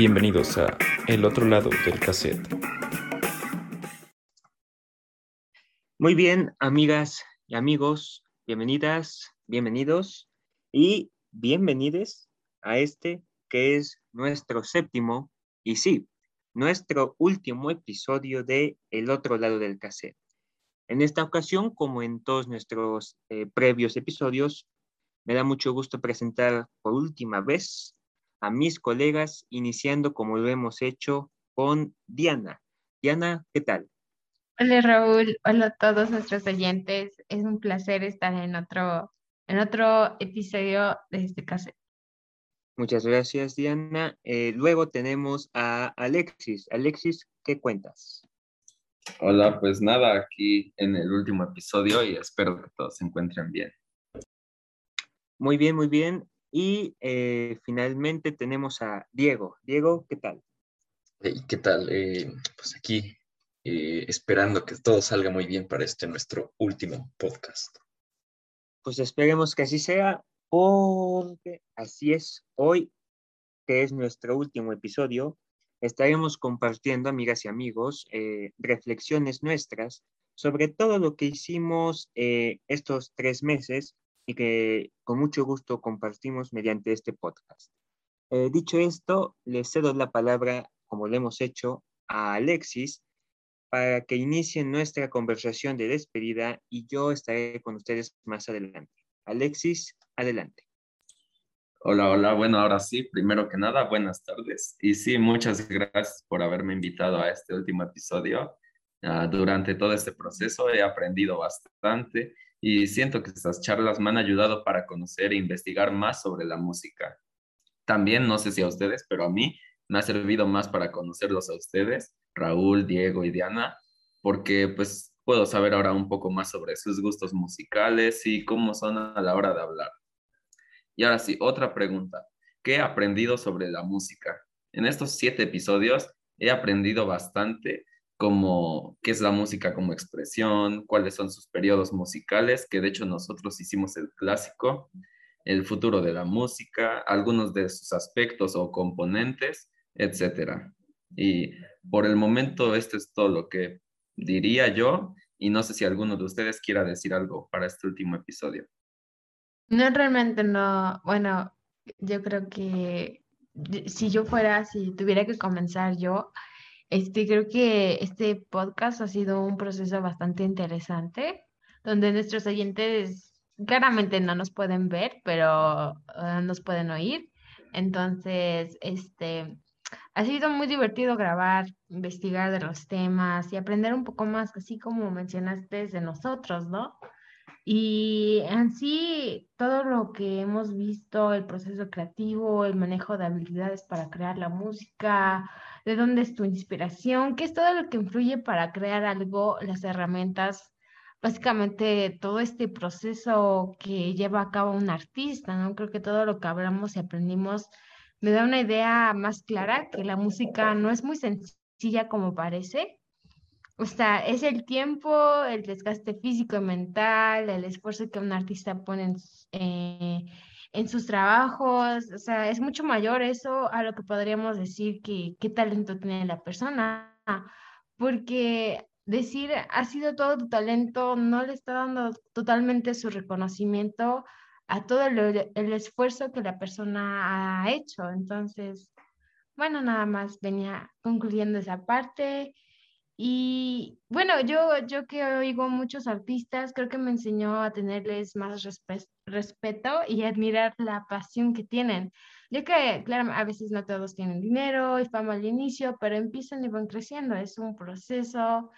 Bienvenidos a El otro lado del cassette. Muy bien, amigas y amigos, bienvenidas, bienvenidos y bienvenides a este que es nuestro séptimo y sí, nuestro último episodio de El otro lado del cassette. En esta ocasión, como en todos nuestros eh, previos episodios, me da mucho gusto presentar por última vez a mis colegas, iniciando como lo hemos hecho con Diana. Diana, ¿qué tal? Hola Raúl, hola a todos nuestros oyentes. Es un placer estar en otro, en otro episodio de este cassette. Muchas gracias, Diana. Eh, luego tenemos a Alexis. Alexis, ¿qué cuentas? Hola, pues nada, aquí en el último episodio y espero que todos se encuentren bien. Muy bien, muy bien. Y eh, finalmente tenemos a Diego. Diego, ¿qué tal? ¿Qué tal? Eh, pues aquí eh, esperando que todo salga muy bien para este nuestro último podcast. Pues esperemos que así sea, porque así es. Hoy, que es nuestro último episodio, estaremos compartiendo, amigas y amigos, reflexiones nuestras sobre todo lo que hicimos estos tres meses y que con mucho gusto compartimos mediante este podcast. Eh, dicho esto, le cedo la palabra, como lo hemos hecho, a Alexis para que inicie nuestra conversación de despedida y yo estaré con ustedes más adelante. Alexis, adelante. Hola, hola. Bueno, ahora sí, primero que nada, buenas tardes. Y sí, muchas gracias por haberme invitado a este último episodio. Ah, durante todo este proceso he aprendido bastante y siento que estas charlas me han ayudado para conocer e investigar más sobre la música. También, no sé si a ustedes, pero a mí me ha servido más para conocerlos a ustedes, Raúl, Diego y Diana, porque pues puedo saber ahora un poco más sobre sus gustos musicales y cómo son a la hora de hablar. Y ahora sí, otra pregunta. ¿Qué he aprendido sobre la música? En estos siete episodios he aprendido bastante como qué es la música como expresión, cuáles son sus periodos musicales, que de hecho nosotros hicimos el clásico, el futuro de la música, algunos de sus aspectos o componentes, etcétera. Y por el momento esto es todo lo que diría yo y no sé si alguno de ustedes quiera decir algo para este último episodio. No, realmente no. Bueno, yo creo que si yo fuera, si tuviera que comenzar yo, este, creo que este podcast ha sido un proceso bastante interesante, donde nuestros oyentes claramente no nos pueden ver, pero ah, nos pueden oír. Entonces, este, ha sido muy divertido grabar, investigar de los temas y aprender un poco más, así como mencionaste, de nosotros, ¿no? Y en sí, todo lo que hemos visto, el proceso creativo, el manejo de habilidades para crear la música, de dónde es tu inspiración, qué es todo lo que influye para crear algo, las herramientas, básicamente todo este proceso que lleva a cabo un artista, ¿no? Creo que todo lo que hablamos y aprendimos me da una idea más clara que la música no es muy sencilla como parece o sea, es el tiempo, el desgaste físico y mental, el esfuerzo que un artista pone en, eh, en sus trabajos. O sea, es mucho mayor eso a lo que podríamos decir que qué talento tiene la persona. Porque decir ha sido todo tu talento no le está dando totalmente su reconocimiento a todo el, el esfuerzo que la persona ha hecho. Entonces, bueno, nada más venía concluyendo esa parte. Y bueno, yo, yo que oigo muchos artistas, creo que me enseñó a tenerles más respeto y admirar la pasión que tienen. Yo que, claro, a veces no todos tienen dinero y fama al inicio, pero empiezan y van creciendo. Es un proceso,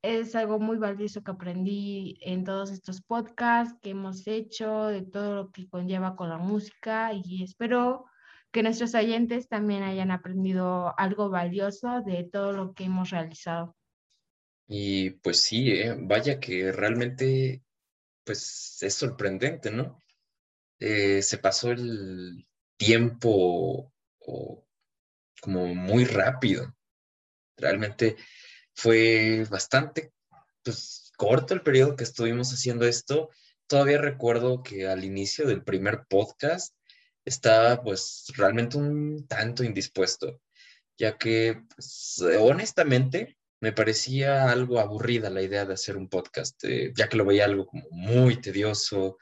es algo muy valioso que aprendí en todos estos podcasts que hemos hecho, de todo lo que conlleva con la música y espero que nuestros oyentes también hayan aprendido algo valioso de todo lo que hemos realizado. Y pues sí, eh, vaya que realmente, pues es sorprendente, ¿no? Eh, se pasó el tiempo como muy rápido. Realmente fue bastante pues, corto el periodo que estuvimos haciendo esto. Todavía recuerdo que al inicio del primer podcast estaba pues realmente un tanto indispuesto ya que pues, honestamente me parecía algo aburrida la idea de hacer un podcast, eh, ya que lo veía algo como muy tedioso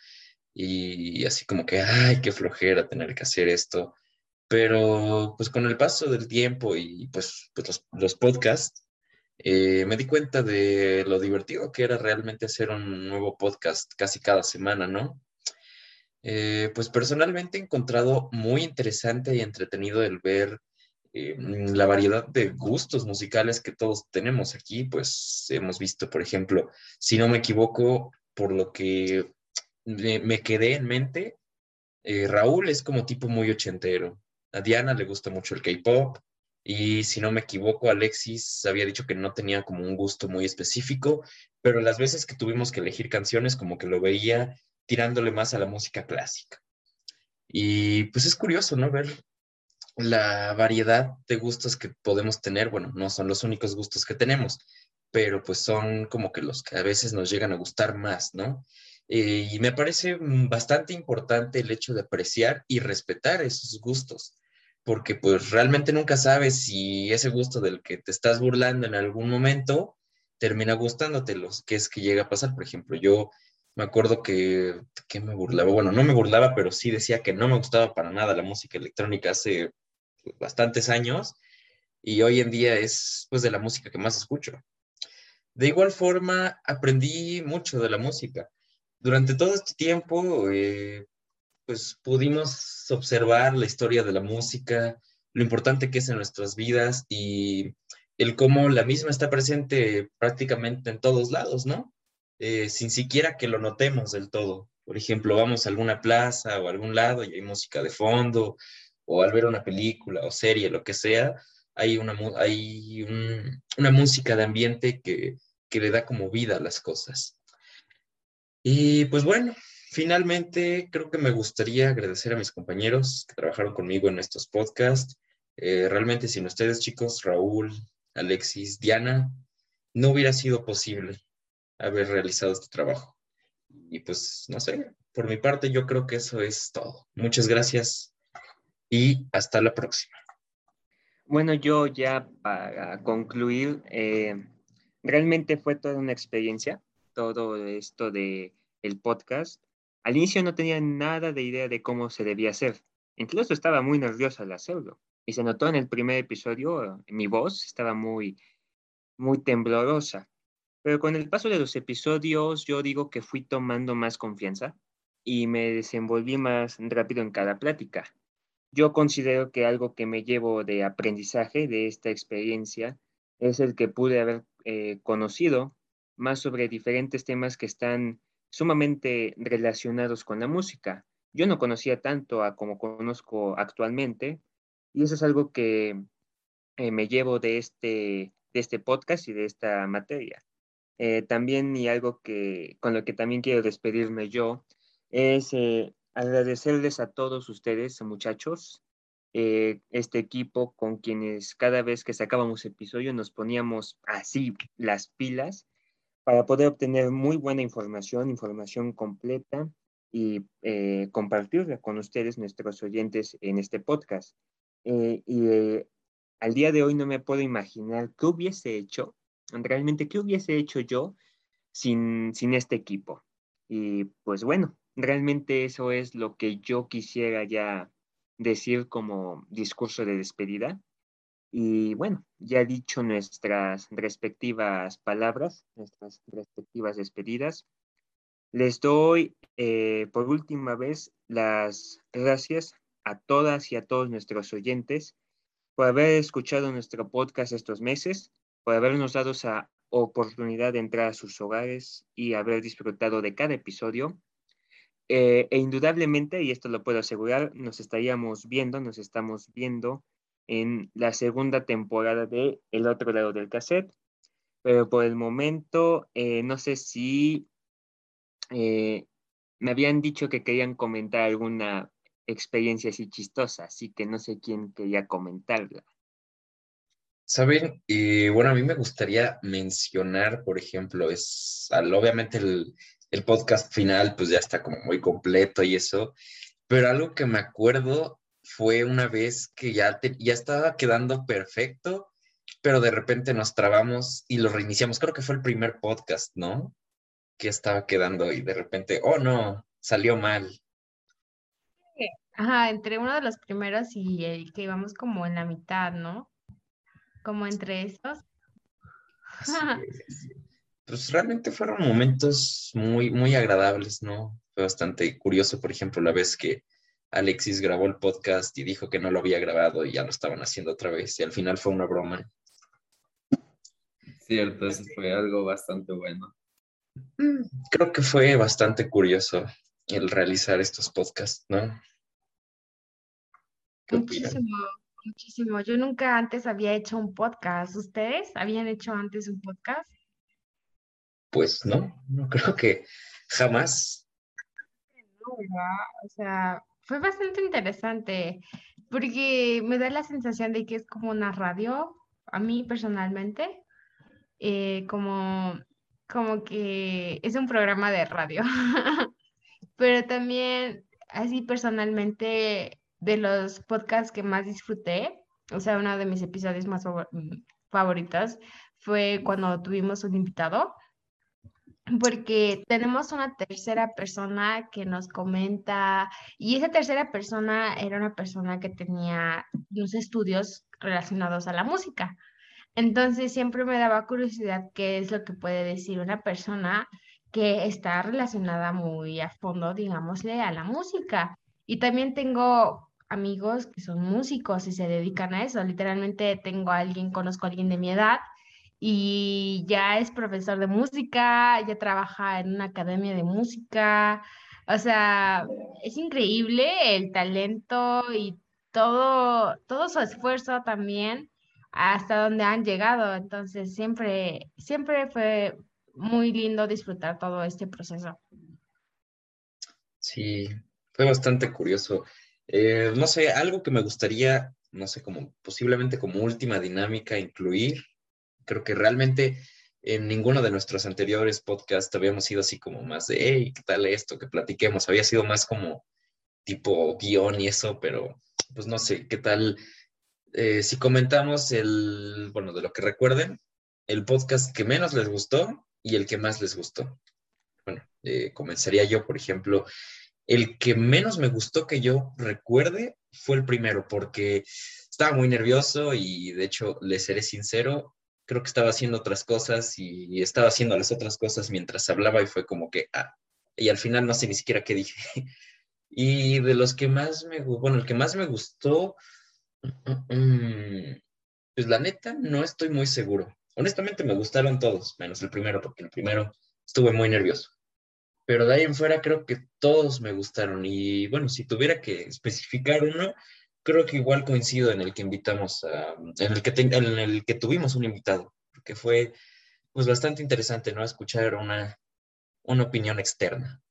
y así como que, ay, qué flojera tener que hacer esto. Pero pues con el paso del tiempo y pues, pues los, podcasts, eh, me di cuenta de lo divertido que era realmente hacer un nuevo podcast casi cada semana, ¿no? Eh, pues personalmente he encontrado muy interesante y entretenido el ver eh, la variedad de gustos musicales que todos tenemos aquí. Pues hemos visto, por ejemplo, si no me equivoco, por lo que me, quedé en mente, Raúl es como tipo muy ochentero. A Diana le gusta mucho el K-pop. Y si no me equivoco, Alexis había dicho que no tenía como un gusto muy específico, pero las veces que tuvimos que elegir canciones, como que lo veía tirándole más a la música clásica. Y pues es curioso, ¿no? Ver la variedad de gustos que podemos tener. Bueno, no son los únicos gustos que tenemos, pero pues son como que los que a veces nos llegan a gustar más, ¿no? Eh, y me parece bastante importante el hecho de apreciar y respetar esos gustos porque pues realmente nunca sabes si ese gusto del que te estás burlando en algún momento termina gustándote, los que es que llega a pasar. Por ejemplo, yo me acuerdo que, que me burlaba, bueno, no me burlaba, pero sí decía que no me gustaba para nada la música electrónica hace bastantes años y hoy en día es pues de la música que más escucho. De igual forma, aprendí mucho de la música. Durante todo este tiempo, eh, pues pudimos observar la historia de la música, lo importante que es en nuestras vidas y el cómo la misma está presente prácticamente en todos lados, ¿no? Eh, sin siquiera que lo notemos del todo. Por ejemplo, vamos a alguna plaza o a algún lado y hay música de fondo, o al ver una película o serie, lo que sea, hay una, hay una música de ambiente que, que le da como vida a las cosas. Y pues bueno, finalmente, creo que me gustaría agradecer a mis compañeros que trabajaron conmigo en estos podcasts. Eh, realmente sin ustedes, chicos, Raúl, Alexis, Diana, no hubiera sido posible haber realizado este trabajo. Y pues, no sé, por mi parte yo creo que eso es todo. Muchas gracias y hasta la próxima. Bueno, yo ya para concluir, eh, realmente fue toda una experiencia, todo esto de el podcast. Al inicio no tenía nada de idea de cómo se debía hacer. Incluso estaba muy nerviosa al hacerlo. Y se notó en el primer episodio, mi voz estaba muy, muy temblorosa. Pero con el paso de los episodios, yo digo que fui tomando más confianza y me desenvolví más rápido en cada plática. Yo considero que algo que me llevo de aprendizaje de esta experiencia es el que pude haber eh, conocido más sobre diferentes temas que están sumamente relacionados con la música. Yo no conocía tanto a como conozco actualmente y eso es algo que eh, me llevo de este, de este podcast y de esta materia. Eh, también y algo que con lo que también quiero despedirme yo es agradecerles a todos ustedes, muchachos, este equipo con quienes cada vez que sacábamos episodio nos poníamos así las pilas para poder obtener muy buena información, información completa y eh, compartirla con ustedes, nuestros oyentes, en este podcast. Eh, y eh, al día de hoy no me puedo imaginar qué hubiese hecho, realmente qué hubiese hecho yo sin, sin este equipo. Y pues bueno, realmente eso es lo que yo quisiera ya decir como discurso de despedida. Y bueno, ya dicho nuestras respectivas palabras, nuestras respectivas despedidas. Les doy eh, por última vez las gracias a todas y a todos nuestros oyentes por haber escuchado nuestro podcast estos meses, por habernos dado esa oportunidad de entrar a sus hogares y haber disfrutado de cada episodio. Eh, e indudablemente, y esto lo puedo asegurar, nos estaríamos viendo, nos estamos viendo en la segunda temporada de El otro lado del cassette. Pero por el momento, eh, no sé si eh, me habían dicho que querían comentar alguna experiencia así chistosa, así que no sé quién quería comentarla. Saben, y bueno, a mí me gustaría mencionar, por ejemplo, es obviamente el, el podcast final, pues ya está como muy completo y eso, pero algo que me acuerdo fue una vez que ya, ya estaba quedando perfecto, pero de repente nos trabamos y lo reiniciamos. Creo que fue el primer podcast, ¿no? Que estaba quedando y de repente, oh no, salió mal. Ajá, entre uno de los primeros y el que íbamos como en la mitad, ¿no? Como entre esos. Pues realmente fueron momentos muy, muy agradables, ¿no? Fue bastante curioso, por ejemplo, la vez que Alexis grabó el podcast y dijo que no lo había grabado y ya lo estaban haciendo otra vez y al final fue una broma. Cierto, eso fue algo bastante bueno. Mm, creo que fue bastante curioso el realizar estos podcasts, ¿no? Muchísimo, muchísimo. Yo nunca antes había hecho un podcast. ¿Ustedes habían hecho antes un podcast? Pues no, no creo que jamás. No, O sea, fue bastante interesante porque me da la sensación de que es como una radio, a mí personalmente, eh, como, como que es un programa de radio. Pero también, así personalmente, de los podcasts que más disfruté, o sea, uno de mis episodios más favoritos fue cuando tuvimos un invitado porque tenemos una tercera persona que nos comenta y esa tercera persona era una persona que tenía unos estudios relacionados a la música. Entonces siempre me daba curiosidad qué es lo que puede decir una persona que está relacionada muy a fondo, digámosle, a la música. Y también tengo amigos que son músicos y se dedican a eso. Literalmente tengo a alguien, conozco a alguien de mi edad y ya es profesor de música, ya trabaja en una academia de música. O sea, es increíble el talento y todo, todo su esfuerzo también hasta donde han llegado. Entonces, siempre, siempre fue muy lindo disfrutar todo este proceso. Sí, fue bastante curioso. Eh, no sé, algo que me gustaría, no sé, como posiblemente como última dinámica incluir creo que realmente en ninguno de nuestros anteriores podcasts habíamos sido así como más de, hey, ¿qué tal esto? Que platiquemos. Había sido más como tipo guion y eso, pero pues no sé, ¿qué tal? Eh, si comentamos el, bueno, de lo que recuerden, el podcast que menos les gustó y el que más les gustó. Bueno, eh, comenzaría yo, por ejemplo, el que menos me gustó que yo recuerde fue el primero, porque estaba muy nervioso y de hecho, les seré sincero, creo que estaba haciendo otras cosas y estaba haciendo las otras cosas mientras hablaba y fue como que, ah, y al final no sé ni siquiera qué dije. Y de los que más me, bueno, el que más me gustó, mm, mm, pues la neta, no estoy muy seguro. Honestamente me gustaron todos, menos el primero, porque el primero estuve muy nervioso. Pero de ahí en fuera creo que todos me gustaron. Y bueno, si tuviera que especificar uno, creo que igual coincido en el que invitamos, en, el que en el que tuvimos un invitado, porque fue pues bastante interesante, ¿no? Escuchar una, una opinión externa.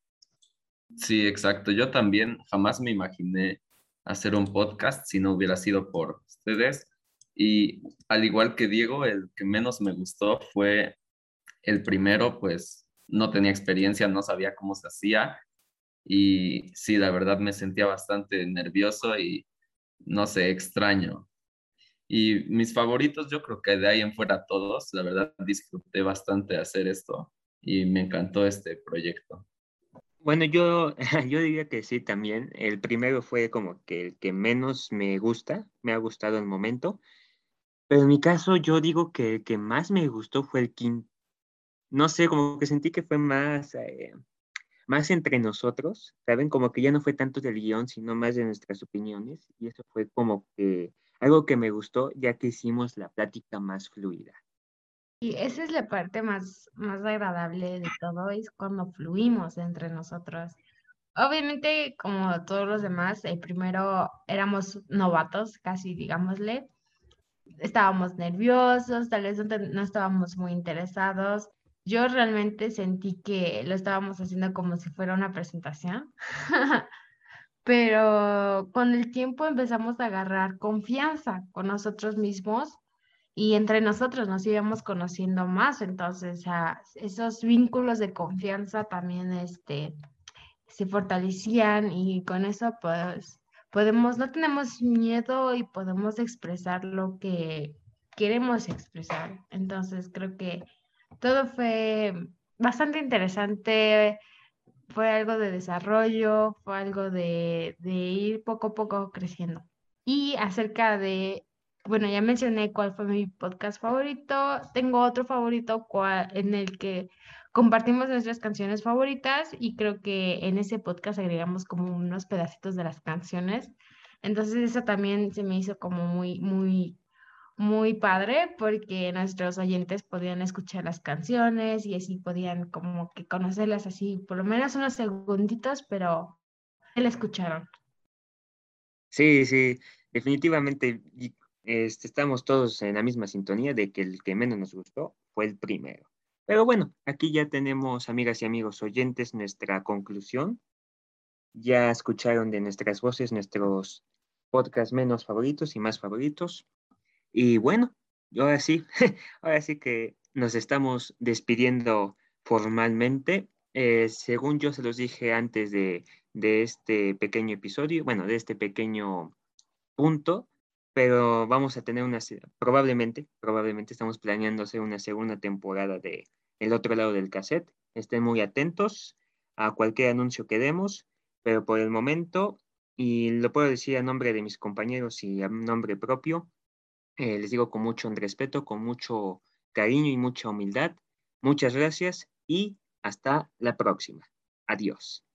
Sí, exacto. Yo también jamás me imaginé hacer un podcast si no hubiera sido por ustedes. Y al igual que Diego, el que menos me gustó fue el primero, pues no tenía experiencia, no sabía cómo se hacía. Y sí, la verdad me sentía bastante nervioso y no sé, extraño. Y mis favoritos, yo creo que de ahí en fuera todos, la verdad disfruté bastante hacer esto y me encantó este proyecto. Bueno, yo, yo diría que sí también. El primero fue como que el que menos me gusta, me ha gustado el momento. Pero en mi caso, yo digo que el que más me gustó fue el quinto. No sé, como que sentí que fue más, eh, más entre nosotros, ¿saben? Como que ya no fue tanto del guion, sino más de nuestras opiniones. Y eso fue como que algo que me gustó, ya que hicimos la plática más fluida. Y esa es la parte más, más agradable de todo, es cuando fluimos entre nosotros. Obviamente, como todos los demás, el primero éramos novatos, casi digámosle. Estábamos nerviosos, tal vez no estábamos muy interesados, yo realmente sentí que lo estábamos haciendo como si fuera una presentación, pero con el tiempo empezamos a agarrar confianza con nosotros mismos y entre nosotros nos íbamos conociendo más, entonces esos vínculos de confianza también este, se fortalecían y con eso pues podemos, no tenemos miedo y podemos expresar lo que queremos expresar. Entonces creo que todo fue bastante interesante, fue algo de desarrollo, fue algo de, de ir poco a poco creciendo. Y acerca de bueno, ya mencioné cuál fue mi podcast favorito. Tengo otro favorito en el que compartimos nuestras canciones favoritas y creo que en ese podcast agregamos como unos pedacitos de las canciones. Entonces eso también se me hizo como muy, muy, muy padre porque nuestros oyentes podían escuchar las canciones y así podían como que conocerlas así, por lo menos unos segunditos, pero la escucharon. Sí, sí, definitivamente este, estamos todos en la misma sintonía de que el que menos nos gustó fue el primero. Pero bueno, aquí ya tenemos, amigas y amigos oyentes, nuestra conclusión. Ya escucharon de nuestras voces nuestros podcasts menos favoritos y más favoritos. Y bueno, ahora sí, ahora sí que nos estamos despidiendo formalmente. Eh, según yo se los dije antes de, de este pequeño episodio, bueno, de este pequeño punto, pero vamos a tener una, probablemente, probablemente estamos planeando hacer una segunda temporada de El otro lado del cassette. Estén muy atentos a cualquier anuncio que demos, pero por el momento, y lo puedo decir a nombre de mis compañeros y a nombre propio, eh, les digo con mucho respeto, con mucho cariño y mucha humildad, muchas gracias y hasta la próxima. Adiós.